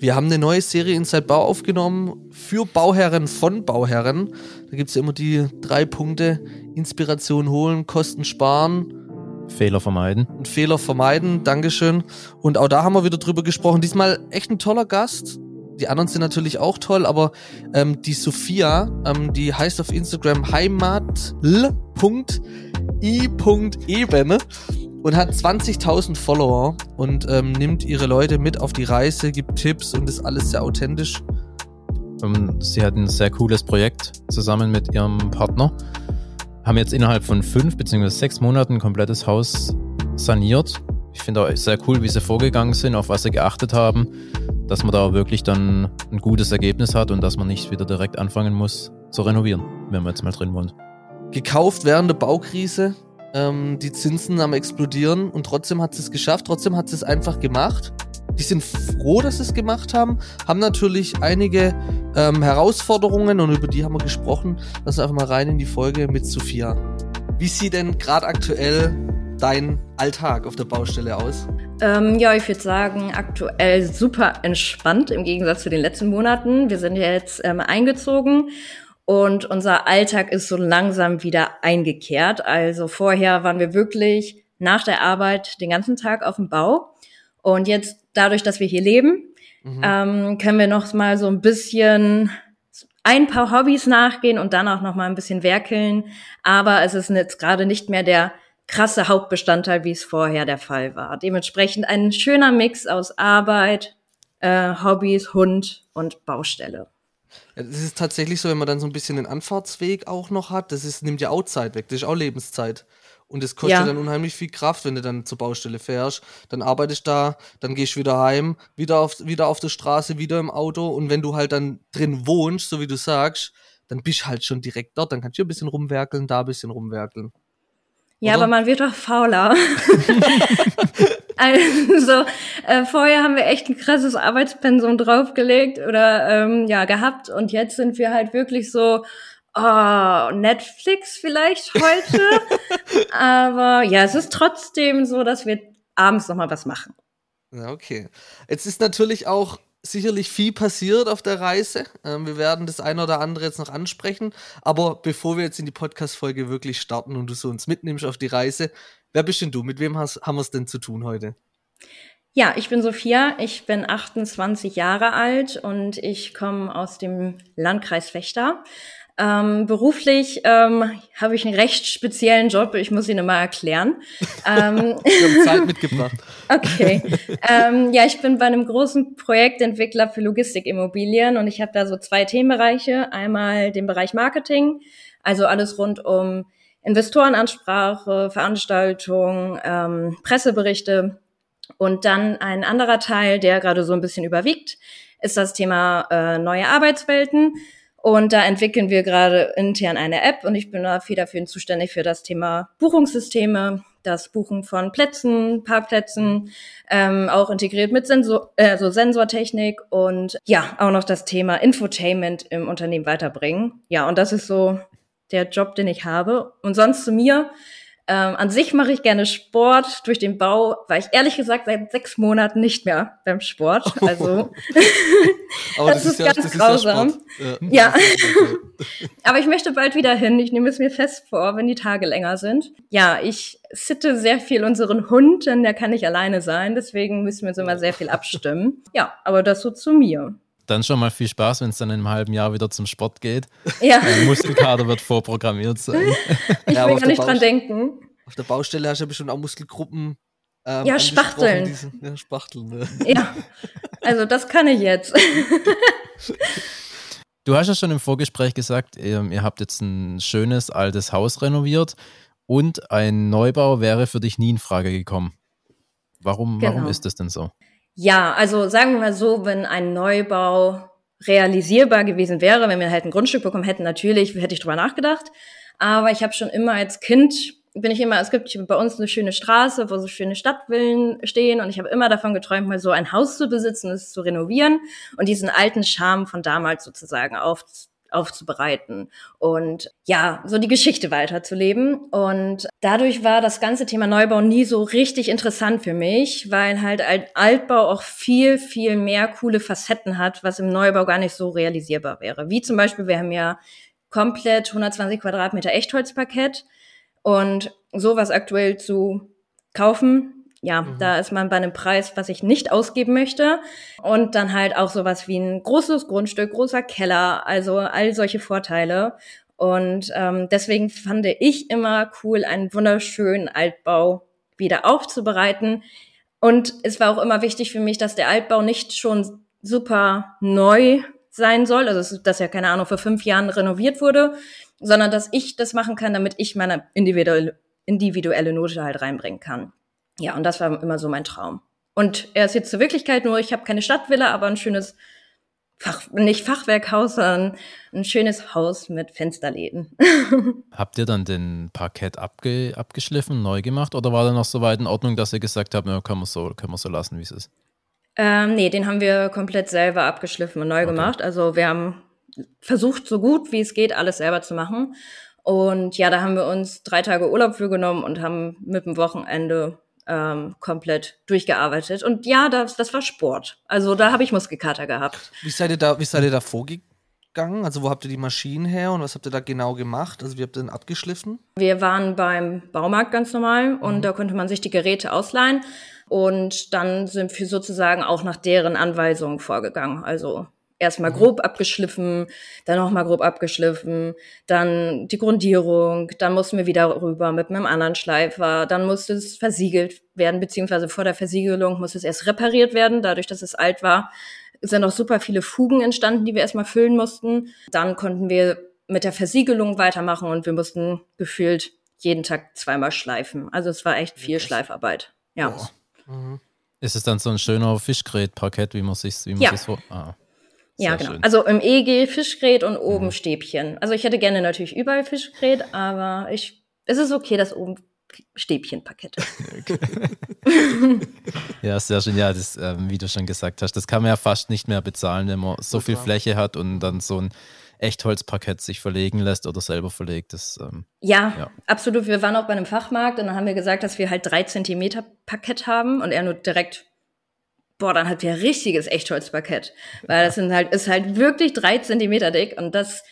Wir haben eine neue Serie Inside Bau aufgenommen für Bauherren von Bauherren. Da gibt es ja immer die drei Punkte: Inspiration holen, Kosten sparen. Fehler vermeiden. Und Fehler vermeiden, Dankeschön. Und auch da haben wir wieder drüber gesprochen. Diesmal echt ein toller Gast. Die anderen sind natürlich auch toll, aber ähm, die Sophia, ähm, die heißt auf Instagram heimatl.i.eben und hat 20.000 Follower und ähm, nimmt ihre Leute mit auf die Reise, gibt Tipps und ist alles sehr authentisch. Ähm, sie hat ein sehr cooles Projekt zusammen mit ihrem Partner. Haben jetzt innerhalb von fünf bzw. sechs Monaten ein komplettes Haus saniert. Ich finde auch sehr cool, wie sie vorgegangen sind, auf was sie geachtet haben, dass man da wirklich dann ein gutes Ergebnis hat und dass man nicht wieder direkt anfangen muss zu renovieren, wenn man jetzt mal drin wohnt. Gekauft während der Baukrise, ähm, die Zinsen am explodieren und trotzdem hat sie es geschafft, trotzdem hat sie es einfach gemacht. Die sind froh, dass sie es gemacht haben, haben natürlich einige ähm, Herausforderungen und über die haben wir gesprochen. Lass einfach mal rein in die Folge mit Sophia. Wie sieht denn gerade aktuell dein Alltag auf der Baustelle aus? Ähm, ja, ich würde sagen, aktuell super entspannt im Gegensatz zu den letzten Monaten. Wir sind jetzt ähm, eingezogen und unser Alltag ist so langsam wieder eingekehrt. Also vorher waren wir wirklich nach der Arbeit den ganzen Tag auf dem Bau. Und jetzt dadurch, dass wir hier leben, mhm. ähm, können wir noch mal so ein bisschen ein paar Hobbys nachgehen und dann auch noch mal ein bisschen werkeln. Aber es ist jetzt gerade nicht mehr der krasse Hauptbestandteil, wie es vorher der Fall war. Dementsprechend ein schöner Mix aus Arbeit, äh, Hobbys, Hund und Baustelle. Das ist tatsächlich so, wenn man dann so ein bisschen den Anfahrtsweg auch noch hat, das ist, nimmt ja auch Zeit weg, das ist auch Lebenszeit. Und es kostet ja. dann unheimlich viel Kraft, wenn du dann zur Baustelle fährst. Dann arbeitest da, dann gehst du wieder heim, wieder auf, wieder auf der Straße, wieder im Auto. Und wenn du halt dann drin wohnst, so wie du sagst, dann bist du halt schon direkt dort. Dann kannst du ein bisschen rumwerkeln, da ein bisschen rumwerkeln. Ja, Oder? aber man wird doch fauler. also äh, vorher haben wir echt ein krasses Arbeitspensum draufgelegt oder ähm, ja gehabt und jetzt sind wir halt wirklich so oh, Netflix vielleicht heute, aber ja, es ist trotzdem so, dass wir abends noch mal was machen. Ja, okay. Jetzt ist natürlich auch sicherlich viel passiert auf der Reise. Ähm, wir werden das eine oder andere jetzt noch ansprechen. Aber bevor wir jetzt in die Podcast-Folge wirklich starten und du so uns mitnimmst auf die Reise, wer bist denn du? Mit wem hast, haben wir es denn zu tun heute? Ja, ich bin Sophia, ich bin 28 Jahre alt und ich komme aus dem Landkreis Fechter. Ähm, beruflich ähm, habe ich einen recht speziellen Job, ich muss ihn mal erklären. ähm, Wir haben Zeit mitgebracht. Okay. ähm, ja, ich bin bei einem großen Projektentwickler für Logistikimmobilien und ich habe da so zwei Themenbereiche. Einmal den Bereich Marketing, also alles rund um Investorenansprache, Veranstaltungen, ähm, Presseberichte. Und dann ein anderer Teil, der gerade so ein bisschen überwiegt, ist das Thema äh, neue Arbeitswelten. Und da entwickeln wir gerade intern eine App und ich bin da federführend zuständig für das Thema Buchungssysteme, das Buchen von Plätzen, Parkplätzen, ähm, auch integriert mit Sensor, äh, so Sensortechnik und ja, auch noch das Thema Infotainment im Unternehmen weiterbringen. Ja, und das ist so der Job, den ich habe. Und sonst zu mir. Ähm, an sich mache ich gerne Sport. Durch den Bau war ich ehrlich gesagt seit sechs Monaten nicht mehr beim Sport. Also das, das, ist, ja, ganz das grausam. Ja, ja. aber ich möchte bald wieder hin. Ich nehme es mir fest vor, wenn die Tage länger sind. Ja, ich sitte sehr viel unseren Hund, denn der kann nicht alleine sein. Deswegen müssen wir uns immer sehr viel abstimmen. Ja, aber das so zu mir dann schon mal viel Spaß, wenn es dann in einem halben Jahr wieder zum Sport geht. Ja. Der Muskelkater wird vorprogrammiert sein. Ich ja, will gar nicht dran denken. Auf der Baustelle hast du ja bestimmt auch Muskelgruppen. Ähm, ja, Spachteln. Diese, ja, Spachteln. Ne? Ja, also das kann ich jetzt. Du hast ja schon im Vorgespräch gesagt, ihr, ihr habt jetzt ein schönes altes Haus renoviert und ein Neubau wäre für dich nie in Frage gekommen. Warum, genau. warum ist das denn so? Ja, also sagen wir mal so, wenn ein Neubau realisierbar gewesen wäre, wenn wir halt ein Grundstück bekommen hätten, natürlich hätte ich drüber nachgedacht. Aber ich habe schon immer als Kind bin ich immer, es gibt bei uns eine schöne Straße, wo so schöne Stadtvillen stehen und ich habe immer davon geträumt, mal so ein Haus zu besitzen, es zu renovieren und diesen alten Charme von damals sozusagen auf, aufzubereiten und ja, so die Geschichte weiterzuleben. Und dadurch war das ganze Thema Neubau nie so richtig interessant für mich, weil halt Altbau auch viel, viel mehr coole Facetten hat, was im Neubau gar nicht so realisierbar wäre. Wie zum Beispiel, wir haben ja komplett 120 Quadratmeter Echtholzparkett und sowas aktuell zu kaufen, ja, mhm. da ist man bei einem Preis, was ich nicht ausgeben möchte. Und dann halt auch sowas wie ein großes Grundstück, großer Keller, also all solche Vorteile. Und ähm, deswegen fand ich immer cool, einen wunderschönen Altbau wieder aufzubereiten. Und es war auch immer wichtig für mich, dass der Altbau nicht schon super neu sein soll, also dass ja keine Ahnung vor fünf Jahren renoviert wurde, sondern dass ich das machen kann, damit ich meine individuelle, individuelle Note halt reinbringen kann. Ja, und das war immer so mein Traum. Und er ist jetzt zur Wirklichkeit, nur ich habe keine Stadtvilla, aber ein schönes Fach, nicht Fachwerkhaus, sondern ein schönes Haus mit Fensterläden. habt ihr dann den Parkett abge, abgeschliffen, neu gemacht oder war der noch so weit in Ordnung, dass ihr gesagt habt, ja, können wir so, können wir so lassen, wie es ist? Ähm, nee, den haben wir komplett selber abgeschliffen und neu okay. gemacht. Also wir haben versucht, so gut wie es geht, alles selber zu machen. Und ja, da haben wir uns drei Tage Urlaub für genommen und haben mit dem Wochenende ähm, komplett durchgearbeitet. Und ja, das, das war Sport. Also da habe ich Muskelkater gehabt. Wie seid ihr da, wie seid ihr da vorgegangen? Also wo habt ihr die Maschinen her und was habt ihr da genau gemacht? Also wie habt ihr denn abgeschliffen? Wir waren beim Baumarkt ganz normal und mhm. da konnte man sich die Geräte ausleihen. Und dann sind wir sozusagen auch nach deren Anweisungen vorgegangen. Also erstmal mhm. grob abgeschliffen, dann nochmal grob abgeschliffen, dann die Grundierung, dann mussten wir wieder rüber mit einem anderen Schleifer, dann musste es versiegelt werden, beziehungsweise vor der Versiegelung musste es erst repariert werden, dadurch, dass es alt war, sind auch super viele Fugen entstanden, die wir erstmal füllen mussten. Dann konnten wir mit der Versiegelung weitermachen und wir mussten gefühlt jeden Tag zweimal schleifen. Also es war echt viel Schleifarbeit. Ja. Mhm. Ist es dann so ein schöner Fischgrätparkett, wie man sich wie man ja. so ah. Ja, genau. Schön. Also im EG Fischgrät und oben mhm. Stäbchen. Also ich hätte gerne natürlich überall Fischgrät, aber ich, es ist okay, dass oben Stäbchenparkett ja, sehr schön. Ja, das, ähm, wie du schon gesagt hast, das kann man ja fast nicht mehr bezahlen, wenn man so viel Fläche hat und dann so ein Echtholzparkett sich verlegen lässt oder selber verlegt. Das, ähm, ja, ja, absolut. Wir waren auch bei einem Fachmarkt und dann haben wir gesagt, dass wir halt drei Zentimeter Parkett haben und er nur direkt boah, dann hat wir richtiges Echtholzparkett. Weil das sind halt, ist halt wirklich drei Zentimeter dick und das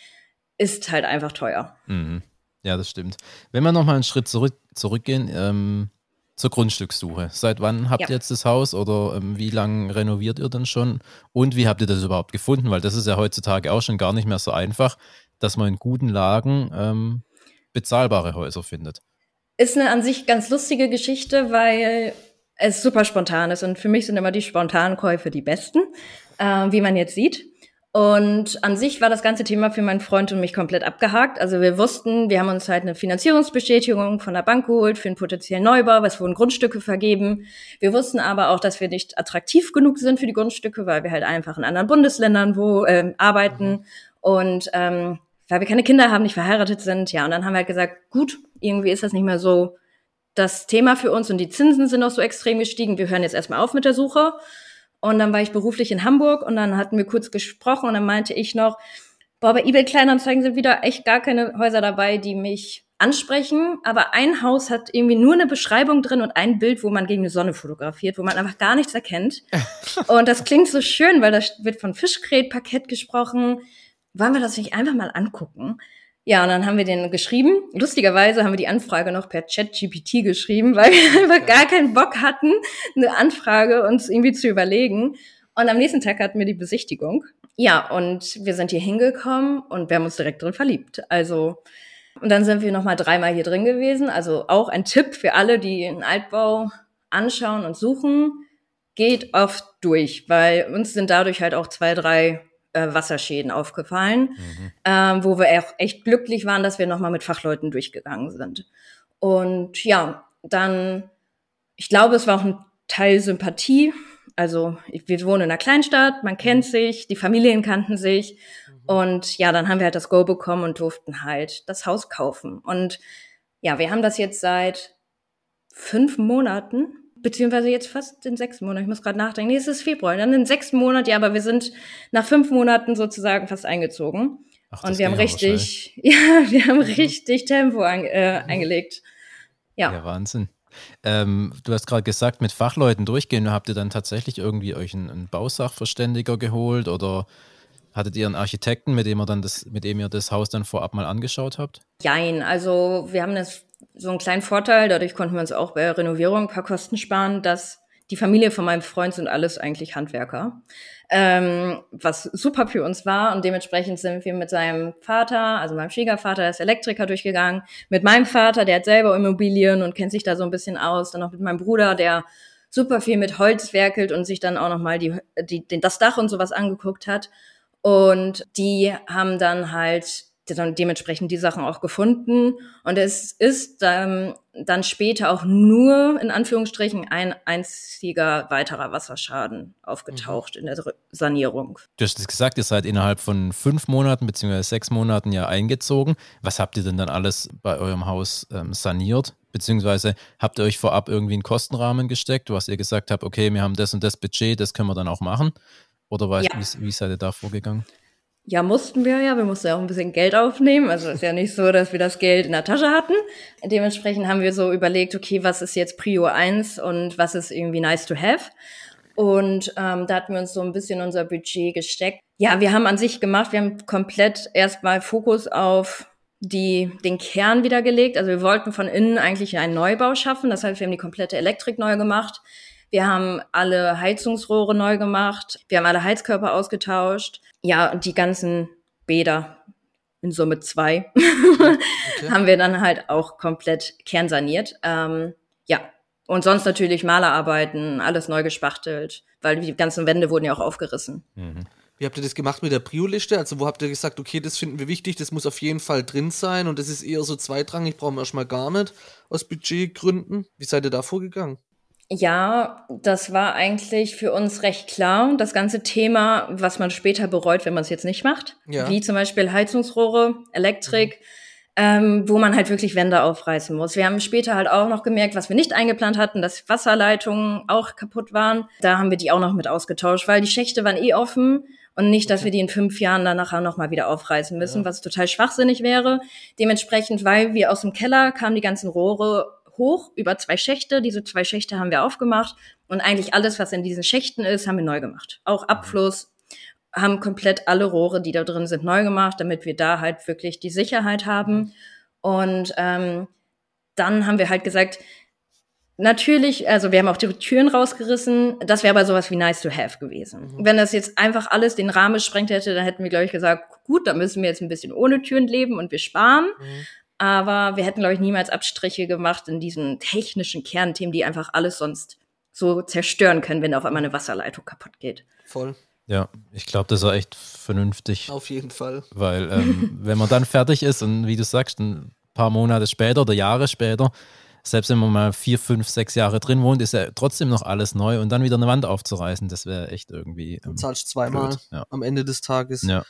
ist halt einfach teuer. Mhm. Ja, das stimmt. Wenn wir nochmal einen Schritt zurück, zurückgehen, ähm, zur Grundstückssuche. Seit wann habt ja. ihr jetzt das Haus oder ähm, wie lange renoviert ihr denn schon? Und wie habt ihr das überhaupt gefunden? Weil das ist ja heutzutage auch schon gar nicht mehr so einfach, dass man in guten Lagen ähm, bezahlbare Häuser findet. Ist eine an sich ganz lustige Geschichte, weil es super spontan ist. Und für mich sind immer die spontanen Käufe die besten, äh, wie man jetzt sieht. Und an sich war das ganze Thema für meinen Freund und mich komplett abgehakt. Also wir wussten, wir haben uns halt eine Finanzierungsbestätigung von der Bank geholt für einen potenziellen Neubau, es wurden Grundstücke vergeben. Wir wussten aber auch, dass wir nicht attraktiv genug sind für die Grundstücke, weil wir halt einfach in anderen Bundesländern wo äh, arbeiten und ähm, weil wir keine Kinder haben, nicht verheiratet sind. Ja, und dann haben wir halt gesagt, gut, irgendwie ist das nicht mehr so das Thema für uns und die Zinsen sind auch so extrem gestiegen. Wir hören jetzt erstmal auf mit der Suche. Und dann war ich beruflich in Hamburg und dann hatten wir kurz gesprochen und dann meinte ich noch, boah, bei eBay Kleinanzeigen sind wieder echt gar keine Häuser dabei, die mich ansprechen, aber ein Haus hat irgendwie nur eine Beschreibung drin und ein Bild, wo man gegen die Sonne fotografiert, wo man einfach gar nichts erkennt. und das klingt so schön, weil da wird von Fischgrätparkett gesprochen. Wollen wir das nicht einfach mal angucken? Ja, und dann haben wir den geschrieben. Lustigerweise haben wir die Anfrage noch per Chat-GPT geschrieben, weil wir einfach gar keinen Bock hatten, eine Anfrage uns irgendwie zu überlegen. Und am nächsten Tag hatten wir die Besichtigung. Ja, und wir sind hier hingekommen und wir haben uns direkt drin verliebt. Also, und dann sind wir noch mal dreimal hier drin gewesen. Also auch ein Tipp für alle, die einen Altbau anschauen und suchen. Geht oft durch, weil uns sind dadurch halt auch zwei, drei äh, Wasserschäden aufgefallen, mhm. ähm, wo wir auch echt glücklich waren, dass wir nochmal mit Fachleuten durchgegangen sind. Und ja, dann, ich glaube, es war auch ein Teil Sympathie. Also wir wohnen in einer Kleinstadt, man kennt mhm. sich, die Familien kannten sich. Mhm. Und ja, dann haben wir halt das Go bekommen und durften halt das Haus kaufen. Und ja, wir haben das jetzt seit fünf Monaten beziehungsweise jetzt fast in sechs Monaten. Ich muss gerade nachdenken. Nee, es ist Februar. Dann in sechs Monaten, ja, aber wir sind nach fünf Monaten sozusagen fast eingezogen. Ach, und wir haben richtig, ja, wir haben mhm. richtig Tempo an, äh, mhm. eingelegt. Ja. ja, Wahnsinn. Ähm, du hast gerade gesagt, mit Fachleuten durchgehen. Habt ihr dann tatsächlich irgendwie euch einen, einen Bausachverständiger geholt oder hattet ihr einen Architekten, mit dem ihr dann das, mit dem ihr das Haus dann vorab mal angeschaut habt? Jein, also wir haben das so einen kleinen Vorteil, dadurch konnten wir uns auch bei der Renovierung ein paar Kosten sparen, dass die Familie von meinem Freund sind alles eigentlich Handwerker, ähm, was super für uns war. Und dementsprechend sind wir mit seinem Vater, also meinem Schwiegervater, der ist Elektriker, durchgegangen. Mit meinem Vater, der hat selber Immobilien und kennt sich da so ein bisschen aus. Dann auch mit meinem Bruder, der super viel mit Holz werkelt und sich dann auch noch mal die, die, das Dach und sowas angeguckt hat. Und die haben dann halt dann dementsprechend die Sachen auch gefunden. Und es ist ähm, dann später auch nur in Anführungsstrichen ein einziger weiterer Wasserschaden aufgetaucht mhm. in der Sanierung. Du hast es gesagt, ihr seid innerhalb von fünf Monaten bzw. sechs Monaten ja eingezogen. Was habt ihr denn dann alles bei eurem Haus ähm, saniert? Beziehungsweise habt ihr euch vorab irgendwie einen Kostenrahmen gesteckt, was ihr gesagt habt, okay, wir haben das und das Budget, das können wir dann auch machen? Oder war ja. wie, wie seid ihr da vorgegangen? Ja, mussten wir ja. Wir mussten ja auch ein bisschen Geld aufnehmen. Also ist ja nicht so, dass wir das Geld in der Tasche hatten. Dementsprechend haben wir so überlegt, okay, was ist jetzt Prio 1 und was ist irgendwie nice to have. Und ähm, da hatten wir uns so ein bisschen unser Budget gesteckt. Ja, wir haben an sich gemacht, wir haben komplett erstmal Fokus auf die, den Kern wieder gelegt. Also wir wollten von innen eigentlich einen Neubau schaffen. Das heißt, wir haben die komplette Elektrik neu gemacht. Wir haben alle Heizungsrohre neu gemacht. Wir haben alle Heizkörper ausgetauscht. Ja, und die ganzen Bäder, in Summe zwei, okay. haben wir dann halt auch komplett kernsaniert. Ähm, ja, und sonst natürlich Malerarbeiten, alles neu gespachtelt, weil die ganzen Wände wurden ja auch aufgerissen. Mhm. Wie habt ihr das gemacht mit der Prio-Liste? Also wo habt ihr gesagt, okay, das finden wir wichtig, das muss auf jeden Fall drin sein und das ist eher so zweitrangig, brauchen wir erstmal gar nicht aus Budgetgründen. Wie seid ihr da vorgegangen? Ja, das war eigentlich für uns recht klar. Das ganze Thema, was man später bereut, wenn man es jetzt nicht macht, ja. wie zum Beispiel Heizungsrohre, Elektrik, mhm. ähm, wo man halt wirklich Wände aufreißen muss. Wir haben später halt auch noch gemerkt, was wir nicht eingeplant hatten, dass Wasserleitungen auch kaputt waren. Da haben wir die auch noch mit ausgetauscht, weil die Schächte waren eh offen und nicht, dass wir die in fünf Jahren dann nachher nochmal wieder aufreißen müssen, ja. was total schwachsinnig wäre. Dementsprechend, weil wir aus dem Keller kamen die ganzen Rohre hoch über zwei Schächte. Diese zwei Schächte haben wir aufgemacht und eigentlich alles, was in diesen Schächten ist, haben wir neu gemacht. Auch mhm. Abfluss haben komplett alle Rohre, die da drin sind, neu gemacht, damit wir da halt wirklich die Sicherheit haben. Und ähm, dann haben wir halt gesagt, natürlich, also wir haben auch die Türen rausgerissen, das wäre aber sowas wie nice to have gewesen. Mhm. Wenn das jetzt einfach alles den Rahmen gesprengt hätte, dann hätten wir, glaube ich, gesagt, gut, dann müssen wir jetzt ein bisschen ohne Türen leben und wir sparen. Mhm. Aber wir hätten, glaube ich, niemals Abstriche gemacht in diesen technischen Kernthemen, die einfach alles sonst so zerstören können, wenn auf einmal eine Wasserleitung kaputt geht. Voll. Ja, ich glaube, das war echt vernünftig. Auf jeden Fall. Weil ähm, wenn man dann fertig ist und wie du sagst, ein paar Monate später oder Jahre später, selbst wenn man mal vier, fünf, sechs Jahre drin wohnt, ist ja trotzdem noch alles neu und dann wieder eine Wand aufzureißen, das wäre echt irgendwie. Ähm, du zahlst zweimal ja. am Ende des Tages. Ja.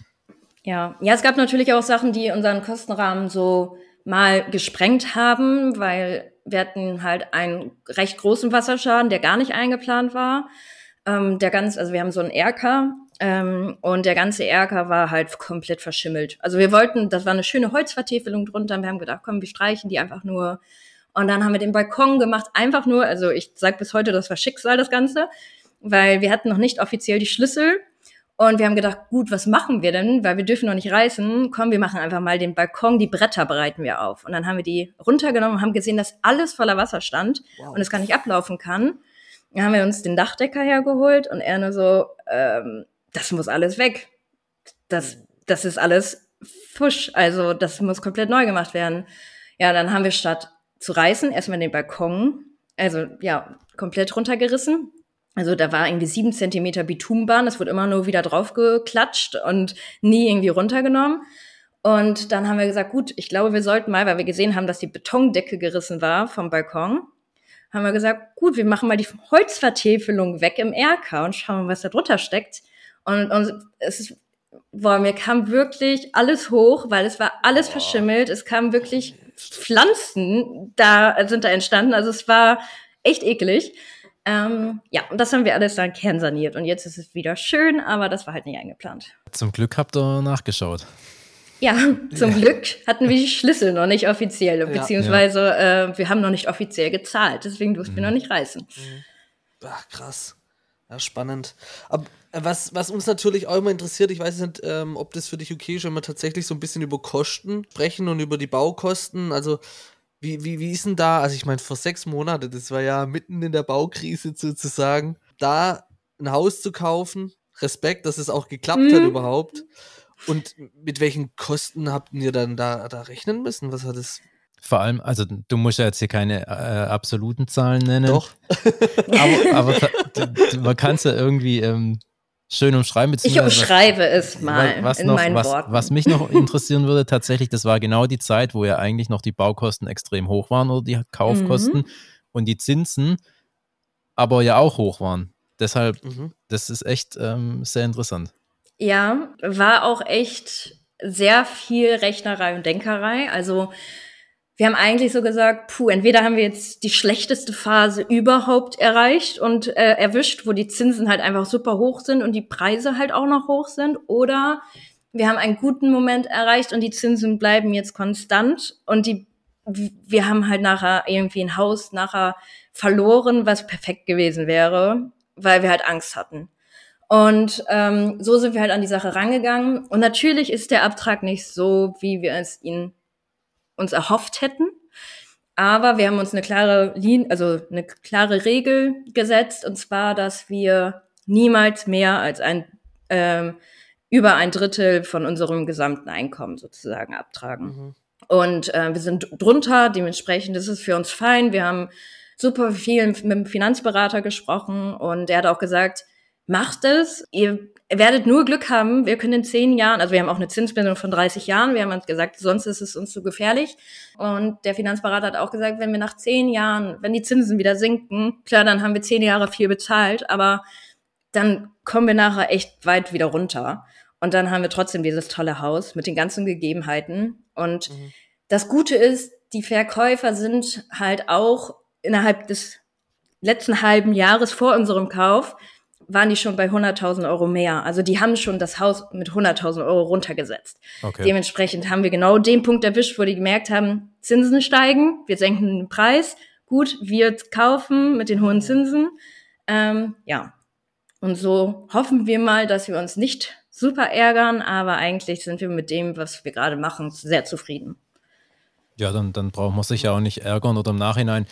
ja. Ja, es gab natürlich auch Sachen, die unseren Kostenrahmen so mal gesprengt haben, weil wir hatten halt einen recht großen Wasserschaden, der gar nicht eingeplant war. Ähm, der ganz, also wir haben so einen Erker ähm, und der ganze Erker war halt komplett verschimmelt. Also wir wollten, das war eine schöne Holzvertäfelung drunter. Und wir haben gedacht, komm, wir streichen die einfach nur. Und dann haben wir den Balkon gemacht, einfach nur, also ich sag bis heute, das war Schicksal, das Ganze, weil wir hatten noch nicht offiziell die Schlüssel und wir haben gedacht, gut, was machen wir denn? Weil wir dürfen noch nicht reißen. Komm, wir machen einfach mal den Balkon, die Bretter bereiten wir auf. Und dann haben wir die runtergenommen und haben gesehen, dass alles voller Wasser stand wow. und es gar nicht ablaufen kann. Dann haben wir uns den Dachdecker hergeholt und er nur so, ähm, das muss alles weg. Das, das ist alles Fusch. Also das muss komplett neu gemacht werden. Ja, dann haben wir statt zu reißen erstmal den Balkon, also ja, komplett runtergerissen also da war irgendwie sieben Zentimeter Bitumenbahn, das wurde immer nur wieder draufgeklatscht und nie irgendwie runtergenommen. Und dann haben wir gesagt, gut, ich glaube, wir sollten mal, weil wir gesehen haben, dass die Betondecke gerissen war vom Balkon, haben wir gesagt, gut, wir machen mal die Holzvertäfelung weg im Erker und schauen, was da drunter steckt. Und, und es ist, boah, mir kam wirklich alles hoch, weil es war alles boah. verschimmelt. Es kamen wirklich Pflanzen da, sind da entstanden. Also es war echt eklig. Ähm, ja, und das haben wir alles dann kernsaniert. Und jetzt ist es wieder schön, aber das war halt nicht eingeplant. Zum Glück habt ihr nachgeschaut. Ja, zum. Glück hatten wir die Schlüssel noch nicht offiziell, beziehungsweise ja. Äh, wir haben noch nicht offiziell gezahlt, deswegen durften mhm. wir noch nicht reißen. Mhm. Ach, krass. Ja, spannend. Aber äh, was, was uns natürlich auch immer interessiert, ich weiß nicht, ähm, ob das für dich okay ist, wenn wir tatsächlich so ein bisschen über Kosten sprechen und über die Baukosten. Also, wie, wie, wie ist denn da, also ich meine, vor sechs Monaten, das war ja mitten in der Baukrise sozusagen, da ein Haus zu kaufen, Respekt, dass es auch geklappt mhm. hat überhaupt. Und mit welchen Kosten habt ihr dann da, da rechnen müssen? Was hat es? Vor allem, also du musst ja jetzt hier keine äh, absoluten Zahlen nennen. Doch. aber, aber man kann es ja irgendwie ähm, schön umschreiben. Ich umschreibe was, es mal was in noch, meinen was, Worten. Was mich noch interessieren würde, tatsächlich, das war genau die Zeit, wo ja eigentlich noch die Baukosten extrem hoch waren oder die Kaufkosten mhm. und die Zinsen aber ja auch hoch waren. Deshalb, mhm. das ist echt ähm, sehr interessant. Ja, war auch echt sehr viel Rechnerei und Denkerei. Also wir haben eigentlich so gesagt, puh, entweder haben wir jetzt die schlechteste Phase überhaupt erreicht und äh, erwischt, wo die Zinsen halt einfach super hoch sind und die Preise halt auch noch hoch sind, oder wir haben einen guten Moment erreicht und die Zinsen bleiben jetzt konstant und die wir haben halt nachher irgendwie ein Haus nachher verloren, was perfekt gewesen wäre, weil wir halt Angst hatten. Und ähm, so sind wir halt an die Sache rangegangen. Und natürlich ist der Abtrag nicht so, wie wir es ihn uns erhofft hätten. Aber wir haben uns eine klare Linie, also eine klare Regel gesetzt, und zwar, dass wir niemals mehr als ein ähm, über ein Drittel von unserem gesamten Einkommen sozusagen abtragen. Mhm. Und äh, wir sind drunter, dementsprechend ist es für uns fein. Wir haben super viel mit dem Finanzberater gesprochen und der hat auch gesagt, macht es. Ihr werdet nur Glück haben. Wir können in zehn Jahren, also wir haben auch eine Zinsbindung von 30 Jahren. Wir haben uns gesagt, sonst ist es uns zu gefährlich. Und der Finanzberater hat auch gesagt, wenn wir nach zehn Jahren, wenn die Zinsen wieder sinken, klar, dann haben wir zehn Jahre viel bezahlt, aber dann kommen wir nachher echt weit wieder runter. Und dann haben wir trotzdem dieses tolle Haus mit den ganzen Gegebenheiten. Und mhm. das Gute ist, die Verkäufer sind halt auch innerhalb des letzten halben Jahres vor unserem Kauf waren die schon bei 100.000 Euro mehr. Also die haben schon das Haus mit 100.000 Euro runtergesetzt. Okay. Dementsprechend haben wir genau den Punkt erwischt, wo die gemerkt haben, Zinsen steigen, wir senken den Preis. Gut, wir kaufen mit den hohen Zinsen. Ähm, ja. Und so hoffen wir mal, dass wir uns nicht super ärgern, aber eigentlich sind wir mit dem, was wir gerade machen, sehr zufrieden. Ja, dann, dann braucht man sich ja auch nicht ärgern oder im Nachhinein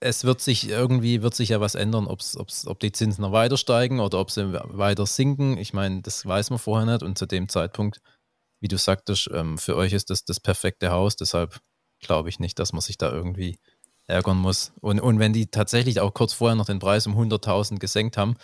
es wird sich irgendwie, wird sich ja was ändern, ob's, ob's, ob die Zinsen noch weiter steigen oder ob sie weiter sinken. Ich meine, das weiß man vorher nicht und zu dem Zeitpunkt, wie du sagtest, ähm, für euch ist das das perfekte Haus, deshalb glaube ich nicht, dass man sich da irgendwie ärgern muss. Und, und wenn die tatsächlich auch kurz vorher noch den Preis um 100.000 gesenkt haben,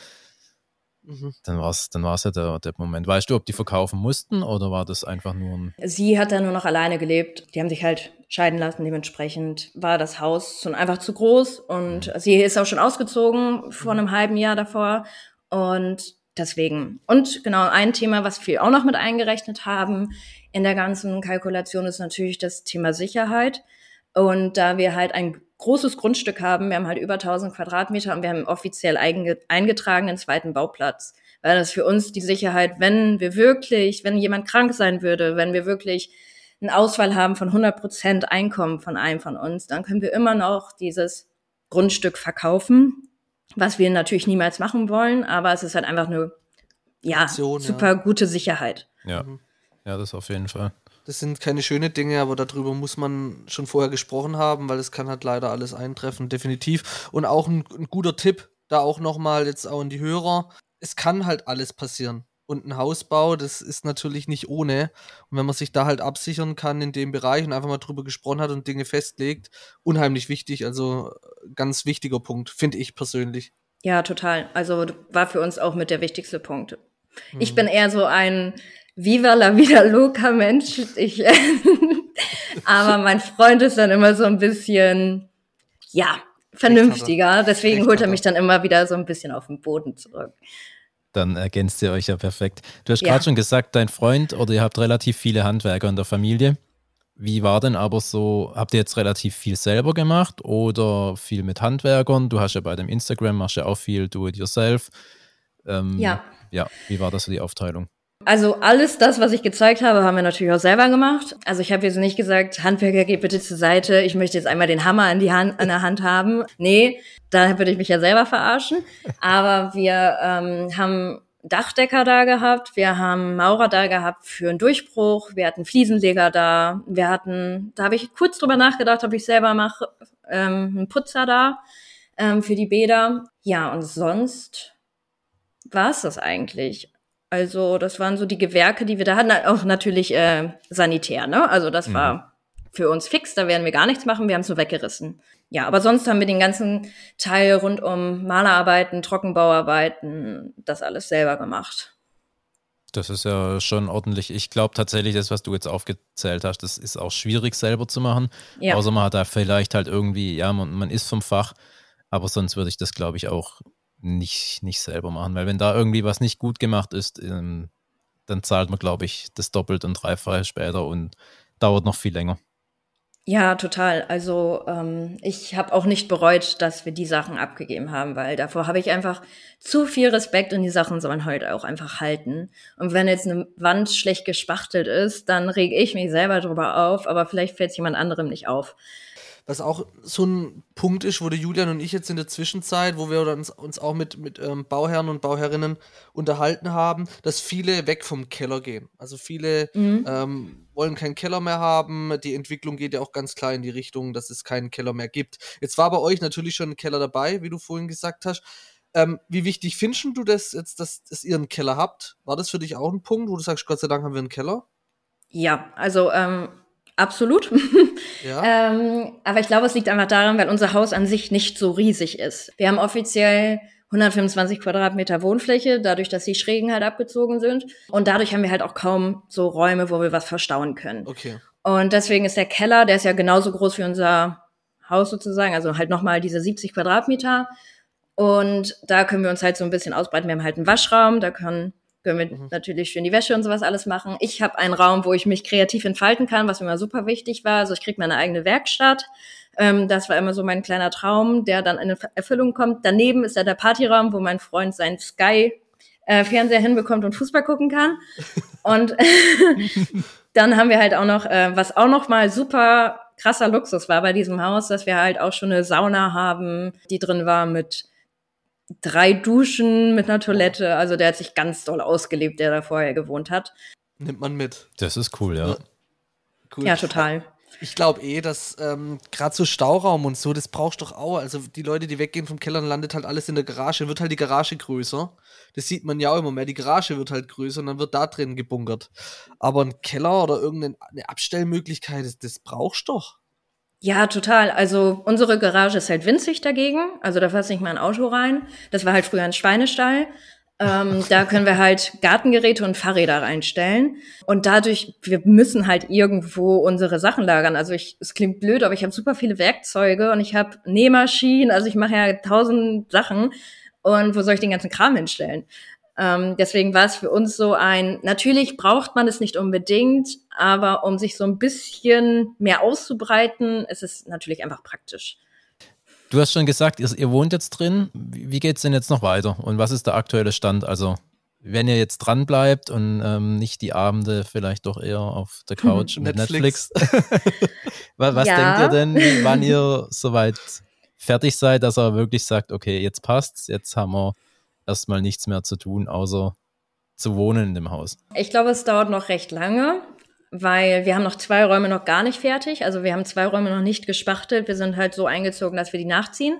Mhm. Dann war es dann war's ja der, der Moment. Weißt du, ob die verkaufen mussten oder war das einfach nur ein. Sie hat da nur noch alleine gelebt. Die haben sich halt scheiden lassen. Dementsprechend war das Haus schon einfach zu groß und mhm. sie ist auch schon ausgezogen vor einem halben Jahr davor. Und deswegen. Und genau, ein Thema, was wir auch noch mit eingerechnet haben in der ganzen Kalkulation, ist natürlich das Thema Sicherheit. Und da wir halt ein großes Grundstück haben. Wir haben halt über 1000 Quadratmeter und wir haben offiziell eingetragenen zweiten Bauplatz. Weil das für uns die Sicherheit, wenn wir wirklich, wenn jemand krank sein würde, wenn wir wirklich einen Ausfall haben von 100 Prozent Einkommen von einem von uns, dann können wir immer noch dieses Grundstück verkaufen, was wir natürlich niemals machen wollen, aber es ist halt einfach eine ja, Option, super ja. gute Sicherheit. Ja. ja, das auf jeden Fall. Das sind keine schönen Dinge, aber darüber muss man schon vorher gesprochen haben, weil es kann halt leider alles eintreffen, definitiv. Und auch ein, ein guter Tipp, da auch nochmal jetzt auch an die Hörer. Es kann halt alles passieren. Und ein Hausbau, das ist natürlich nicht ohne. Und wenn man sich da halt absichern kann in dem Bereich und einfach mal drüber gesprochen hat und Dinge festlegt, unheimlich wichtig. Also ganz wichtiger Punkt, finde ich persönlich. Ja, total. Also war für uns auch mit der wichtigste Punkt. Mhm. Ich bin eher so ein, Viva la vida loca Mensch. Ich, aber mein Freund ist dann immer so ein bisschen, ja, vernünftiger. Deswegen holt er mich dann immer wieder so ein bisschen auf den Boden zurück. Dann ergänzt ihr euch ja perfekt. Du hast ja. gerade schon gesagt, dein Freund oder ihr habt relativ viele Handwerker in der Familie. Wie war denn aber so, habt ihr jetzt relativ viel selber gemacht oder viel mit Handwerkern? Du hast ja bei dem Instagram, machst ja auch viel Do-it-yourself. Ähm, ja. Ja, wie war das so die Aufteilung? Also alles das, was ich gezeigt habe, haben wir natürlich auch selber gemacht. Also ich habe jetzt nicht gesagt, Handwerker geht bitte zur Seite, ich möchte jetzt einmal den Hammer in, die Hand, in der Hand haben. Nee, da würde ich mich ja selber verarschen. Aber wir ähm, haben Dachdecker da gehabt, wir haben Maurer da gehabt für einen Durchbruch, wir hatten Fliesenleger da, wir hatten, da habe ich kurz drüber nachgedacht, ob ich selber mache, ähm, einen Putzer da ähm, für die Bäder. Ja, und sonst war es das eigentlich. Also das waren so die Gewerke, die wir da hatten, auch natürlich äh, sanitär, ne? Also das mhm. war für uns fix, da werden wir gar nichts machen, wir haben es nur weggerissen. Ja, aber sonst haben wir den ganzen Teil rund um Malerarbeiten, Trockenbauarbeiten, das alles selber gemacht. Das ist ja schon ordentlich. Ich glaube tatsächlich, das, was du jetzt aufgezählt hast, das ist auch schwierig selber zu machen. Ja. Außer man hat da vielleicht halt irgendwie, ja, man, man ist vom Fach, aber sonst würde ich das, glaube ich, auch nicht, nicht selber machen. Weil wenn da irgendwie was nicht gut gemacht ist, ähm, dann zahlt man, glaube ich, das doppelt und dreifache später und dauert noch viel länger. Ja, total. Also ähm, ich habe auch nicht bereut, dass wir die Sachen abgegeben haben, weil davor habe ich einfach zu viel Respekt und die Sachen sollen heute halt auch einfach halten. Und wenn jetzt eine Wand schlecht gespachtelt ist, dann reg ich mich selber drüber auf, aber vielleicht fällt es jemand anderem nicht auf was auch so ein Punkt ist, wo der Julian und ich jetzt in der Zwischenzeit, wo wir uns, uns auch mit, mit ähm, Bauherren und Bauherrinnen unterhalten haben, dass viele weg vom Keller gehen. Also viele mhm. ähm, wollen keinen Keller mehr haben. Die Entwicklung geht ja auch ganz klar in die Richtung, dass es keinen Keller mehr gibt. Jetzt war bei euch natürlich schon ein Keller dabei, wie du vorhin gesagt hast. Ähm, wie wichtig findest du das jetzt, dass, dass ihr einen Keller habt? War das für dich auch ein Punkt, wo du sagst, Gott sei Dank haben wir einen Keller? Ja, also ähm, Absolut. Ja. ähm, aber ich glaube, es liegt einfach daran, weil unser Haus an sich nicht so riesig ist. Wir haben offiziell 125 Quadratmeter Wohnfläche, dadurch, dass die Schrägen halt abgezogen sind. Und dadurch haben wir halt auch kaum so Räume, wo wir was verstauen können. Okay. Und deswegen ist der Keller, der ist ja genauso groß wie unser Haus sozusagen, also halt nochmal diese 70 Quadratmeter. Und da können wir uns halt so ein bisschen ausbreiten. Wir haben halt einen Waschraum, da können können wir mhm. natürlich schön die Wäsche und sowas alles machen. Ich habe einen Raum, wo ich mich kreativ entfalten kann, was mir immer super wichtig war. Also ich kriege meine eigene Werkstatt. Ähm, das war immer so mein kleiner Traum, der dann in Erfüllung kommt. Daneben ist da der Partyraum, wo mein Freund sein Sky äh, Fernseher hinbekommt und Fußball gucken kann. Und dann haben wir halt auch noch, äh, was auch noch mal super krasser Luxus war bei diesem Haus, dass wir halt auch schon eine Sauna haben, die drin war mit drei Duschen mit einer Toilette. Also der hat sich ganz doll ausgelebt, der da vorher gewohnt hat. Nimmt man mit. Das ist cool, ja. Ja, cool. ja total. Ich glaube eh, dass ähm, gerade so Stauraum und so, das brauchst du doch auch. Also die Leute, die weggehen vom Keller, landet halt alles in der Garage, wird halt die Garage größer. Das sieht man ja auch immer mehr. Die Garage wird halt größer und dann wird da drin gebunkert. Aber ein Keller oder irgendeine Abstellmöglichkeit, das, das brauchst du doch. Ja, total. Also unsere Garage ist halt winzig dagegen. Also da passt nicht mal ein Auto rein. Das war halt früher ein Schweinestall. Ähm, da können wir halt Gartengeräte und Fahrräder reinstellen. Und dadurch, wir müssen halt irgendwo unsere Sachen lagern. Also ich, es klingt blöd, aber ich habe super viele Werkzeuge und ich habe Nähmaschinen. Also ich mache ja tausend Sachen. Und wo soll ich den ganzen Kram hinstellen? Ähm, deswegen war es für uns so ein, natürlich braucht man es nicht unbedingt, aber um sich so ein bisschen mehr auszubreiten, ist es natürlich einfach praktisch. Du hast schon gesagt, ihr, ihr wohnt jetzt drin. Wie geht es denn jetzt noch weiter? Und was ist der aktuelle Stand? Also, wenn ihr jetzt dran bleibt und ähm, nicht die Abende vielleicht doch eher auf der Couch mit Netflix. Netflix. was ja. denkt ihr denn, wann ihr soweit fertig seid, dass er wirklich sagt, okay, jetzt passt's, jetzt haben wir erstmal nichts mehr zu tun, außer zu wohnen in dem Haus? Ich glaube, es dauert noch recht lange, weil wir haben noch zwei Räume noch gar nicht fertig. Also wir haben zwei Räume noch nicht gespachtelt. Wir sind halt so eingezogen, dass wir die nachziehen.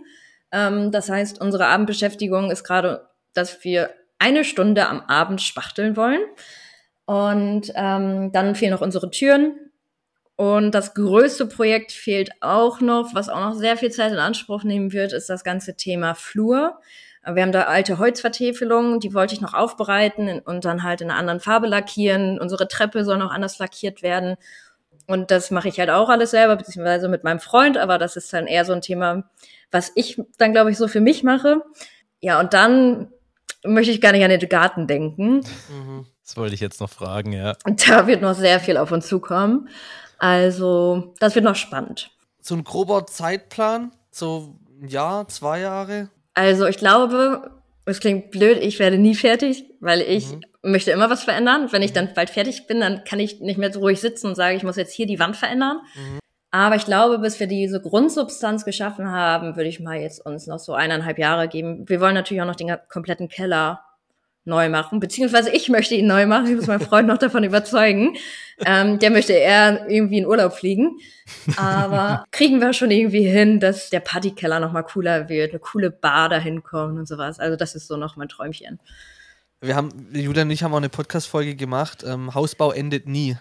Ähm, das heißt, unsere Abendbeschäftigung ist gerade, dass wir eine Stunde am Abend spachteln wollen. Und ähm, dann fehlen noch unsere Türen. Und das größte Projekt fehlt auch noch, was auch noch sehr viel Zeit in Anspruch nehmen wird, ist das ganze Thema Flur. Wir haben da alte Holzvertäfelungen, die wollte ich noch aufbereiten und dann halt in einer anderen Farbe lackieren. Unsere Treppe soll noch anders lackiert werden. Und das mache ich halt auch alles selber, beziehungsweise mit meinem Freund, aber das ist dann eher so ein Thema, was ich dann, glaube ich, so für mich mache. Ja, und dann möchte ich gar nicht an den Garten denken. Mhm. Das wollte ich jetzt noch fragen, ja. Und da wird noch sehr viel auf uns zukommen. Also, das wird noch spannend. So ein grober Zeitplan, so ein Jahr, zwei Jahre? Also ich glaube, es klingt blöd, ich werde nie fertig, weil ich mhm. möchte immer was verändern. Wenn ich mhm. dann bald fertig bin, dann kann ich nicht mehr so ruhig sitzen und sagen, ich muss jetzt hier die Wand verändern. Mhm. Aber ich glaube, bis wir diese Grundsubstanz geschaffen haben, würde ich mal jetzt uns noch so eineinhalb Jahre geben. Wir wollen natürlich auch noch den kompletten Keller neu machen, beziehungsweise ich möchte ihn neu machen. Ich muss meinen Freund noch davon überzeugen. Ähm, der möchte eher irgendwie in Urlaub fliegen. Aber kriegen wir schon irgendwie hin, dass der Partykeller noch mal cooler wird, eine coole Bar dahin kommt und sowas. Also das ist so noch mein Träumchen. Wir haben, Julia und ich haben auch eine Podcast-Folge gemacht. Ähm, Hausbau endet nie.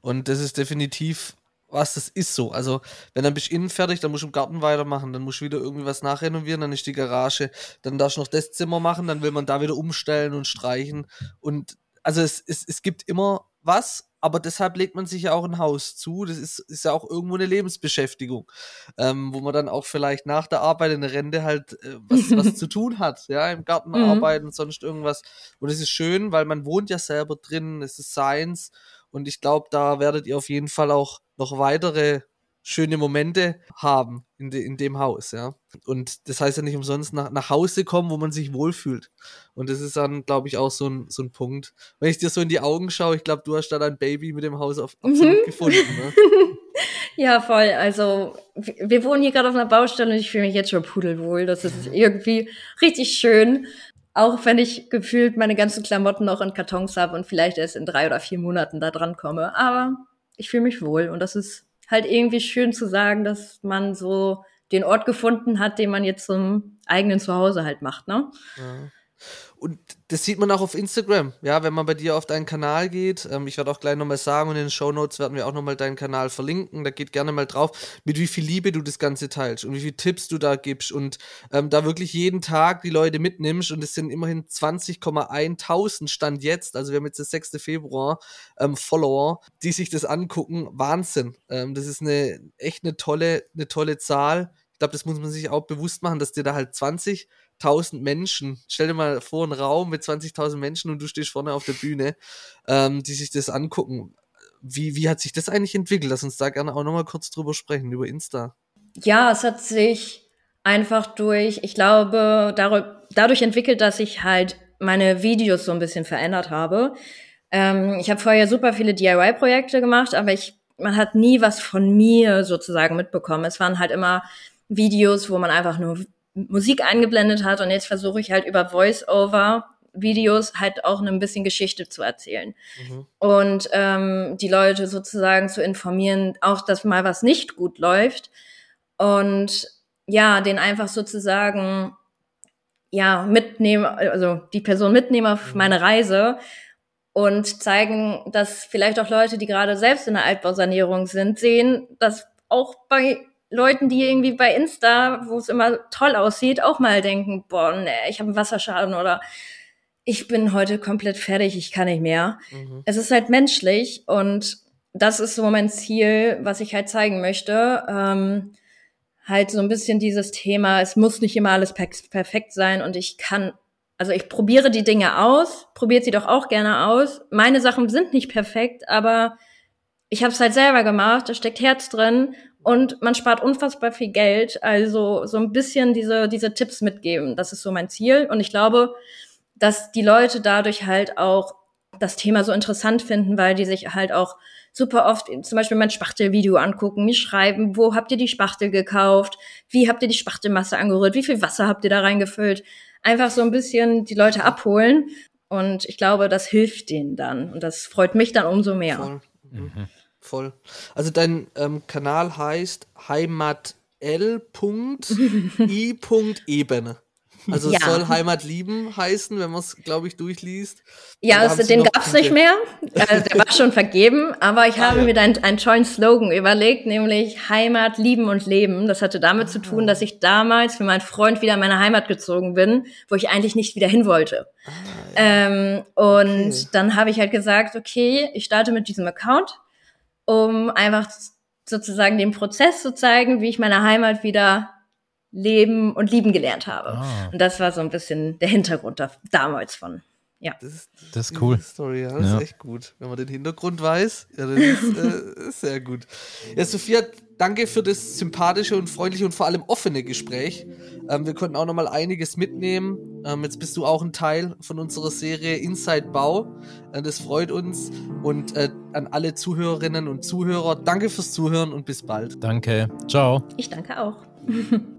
Und das ist definitiv was, das ist so. Also, wenn dann bist du innen fertig, dann musst du im Garten weitermachen, dann musst du wieder irgendwie was nachrenovieren, dann ist die Garage, dann darfst du noch das Zimmer machen, dann will man da wieder umstellen und streichen. Und also es, es, es gibt immer was, aber deshalb legt man sich ja auch ein Haus zu. Das ist, ist ja auch irgendwo eine Lebensbeschäftigung, ähm, wo man dann auch vielleicht nach der Arbeit in der Rente halt äh, was, was zu tun hat, ja, im Garten mhm. arbeiten, sonst irgendwas. Und es ist schön, weil man wohnt ja selber drin, es ist Science und ich glaube, da werdet ihr auf jeden Fall auch noch weitere schöne Momente haben in, de, in dem Haus, ja. Und das heißt ja nicht umsonst nach, nach Hause kommen, wo man sich wohlfühlt. Und das ist dann, glaube ich, auch so ein, so ein Punkt. Wenn ich dir so in die Augen schaue, ich glaube, du hast da dein Baby mit dem Haus auf, absolut mhm. gefunden. Ne? ja, voll. Also wir wohnen hier gerade auf einer Baustelle und ich fühle mich jetzt schon pudelwohl. Das ist irgendwie richtig schön. Auch wenn ich gefühlt meine ganzen Klamotten noch in Kartons habe und vielleicht erst in drei oder vier Monaten da dran komme. Aber ich fühle mich wohl und das ist halt irgendwie schön zu sagen, dass man so den Ort gefunden hat, den man jetzt zum eigenen Zuhause halt macht, ne? Ja. Und das sieht man auch auf Instagram, ja, wenn man bei dir auf deinen Kanal geht. Ähm, ich werde auch gleich nochmal sagen und in den Show Notes werden wir auch nochmal deinen Kanal verlinken. Da geht gerne mal drauf, mit wie viel Liebe du das Ganze teilst und wie viele Tipps du da gibst und ähm, da wirklich jeden Tag die Leute mitnimmst. Und es sind immerhin 20,1 Stand jetzt, also wir haben jetzt den 6. Februar, ähm, Follower, die sich das angucken. Wahnsinn. Ähm, das ist eine echt eine tolle, eine tolle Zahl. Ich glaube, das muss man sich auch bewusst machen, dass dir da halt 20 20.000 Menschen. Stell dir mal vor, einen Raum mit 20.000 Menschen und du stehst vorne auf der Bühne, ähm, die sich das angucken. Wie, wie hat sich das eigentlich entwickelt? Lass uns da gerne auch nochmal kurz drüber sprechen, über Insta. Ja, es hat sich einfach durch, ich glaube, dadurch entwickelt, dass ich halt meine Videos so ein bisschen verändert habe. Ähm, ich habe vorher super viele DIY-Projekte gemacht, aber ich, man hat nie was von mir sozusagen mitbekommen. Es waren halt immer Videos, wo man einfach nur Musik eingeblendet hat und jetzt versuche ich halt über Voice-Over Videos halt auch ein bisschen Geschichte zu erzählen mhm. und ähm, die Leute sozusagen zu informieren, auch dass mal was nicht gut läuft und ja, den einfach sozusagen ja mitnehmen, also die Person mitnehmen auf mhm. meine Reise und zeigen, dass vielleicht auch Leute, die gerade selbst in der Altbausanierung sind, sehen, dass auch bei Leuten, die irgendwie bei Insta, wo es immer toll aussieht, auch mal denken, boah, nee, ich habe einen Wasserschaden oder ich bin heute komplett fertig, ich kann nicht mehr. Mhm. Es ist halt menschlich und das ist so mein Ziel, was ich halt zeigen möchte. Ähm, halt so ein bisschen dieses Thema, es muss nicht immer alles per perfekt sein und ich kann, also ich probiere die Dinge aus, probiert sie doch auch gerne aus. Meine Sachen sind nicht perfekt, aber ich habe es halt selber gemacht, da steckt Herz drin und man spart unfassbar viel Geld. Also so ein bisschen diese, diese Tipps mitgeben. Das ist so mein Ziel. Und ich glaube, dass die Leute dadurch halt auch das Thema so interessant finden, weil die sich halt auch super oft zum Beispiel mein Spachtelvideo angucken, mir schreiben, wo habt ihr die Spachtel gekauft, wie habt ihr die Spachtelmasse angerührt, wie viel Wasser habt ihr da reingefüllt. Einfach so ein bisschen die Leute abholen. Und ich glaube, das hilft denen dann. Und das freut mich dann umso mehr. Mhm voll. Also dein ähm, Kanal heißt heimatel.i.ebene. Also ja. soll Heimat lieben heißen, wenn man es, glaube ich, durchliest. Ja, also den gab es nicht mehr. Also der war schon vergeben, aber ich ah, habe ja. mir einen, einen tollen Slogan überlegt, nämlich Heimat lieben und leben. Das hatte damit ah. zu tun, dass ich damals für meinen Freund wieder in meine Heimat gezogen bin, wo ich eigentlich nicht wieder hin wollte. Ah, ja. ähm, und okay. dann habe ich halt gesagt, okay, ich starte mit diesem Account um einfach sozusagen den Prozess zu zeigen, wie ich meine Heimat wieder leben und lieben gelernt habe. Ah. Und das war so ein bisschen der Hintergrund da, damals von. ja. Das ist, das ist cool. Story, ja, das ja. ist echt gut. Wenn man den Hintergrund weiß, ja, das ist, äh, ist sehr gut. Ja, Sophia, danke für das sympathische und freundliche und vor allem offene Gespräch. Ähm, wir konnten auch noch mal einiges mitnehmen. Ähm, jetzt bist du auch ein Teil von unserer Serie Inside Bau. Äh, das freut uns. Und äh, an alle Zuhörerinnen und Zuhörer, danke fürs Zuhören und bis bald. Danke. Ciao. Ich danke auch.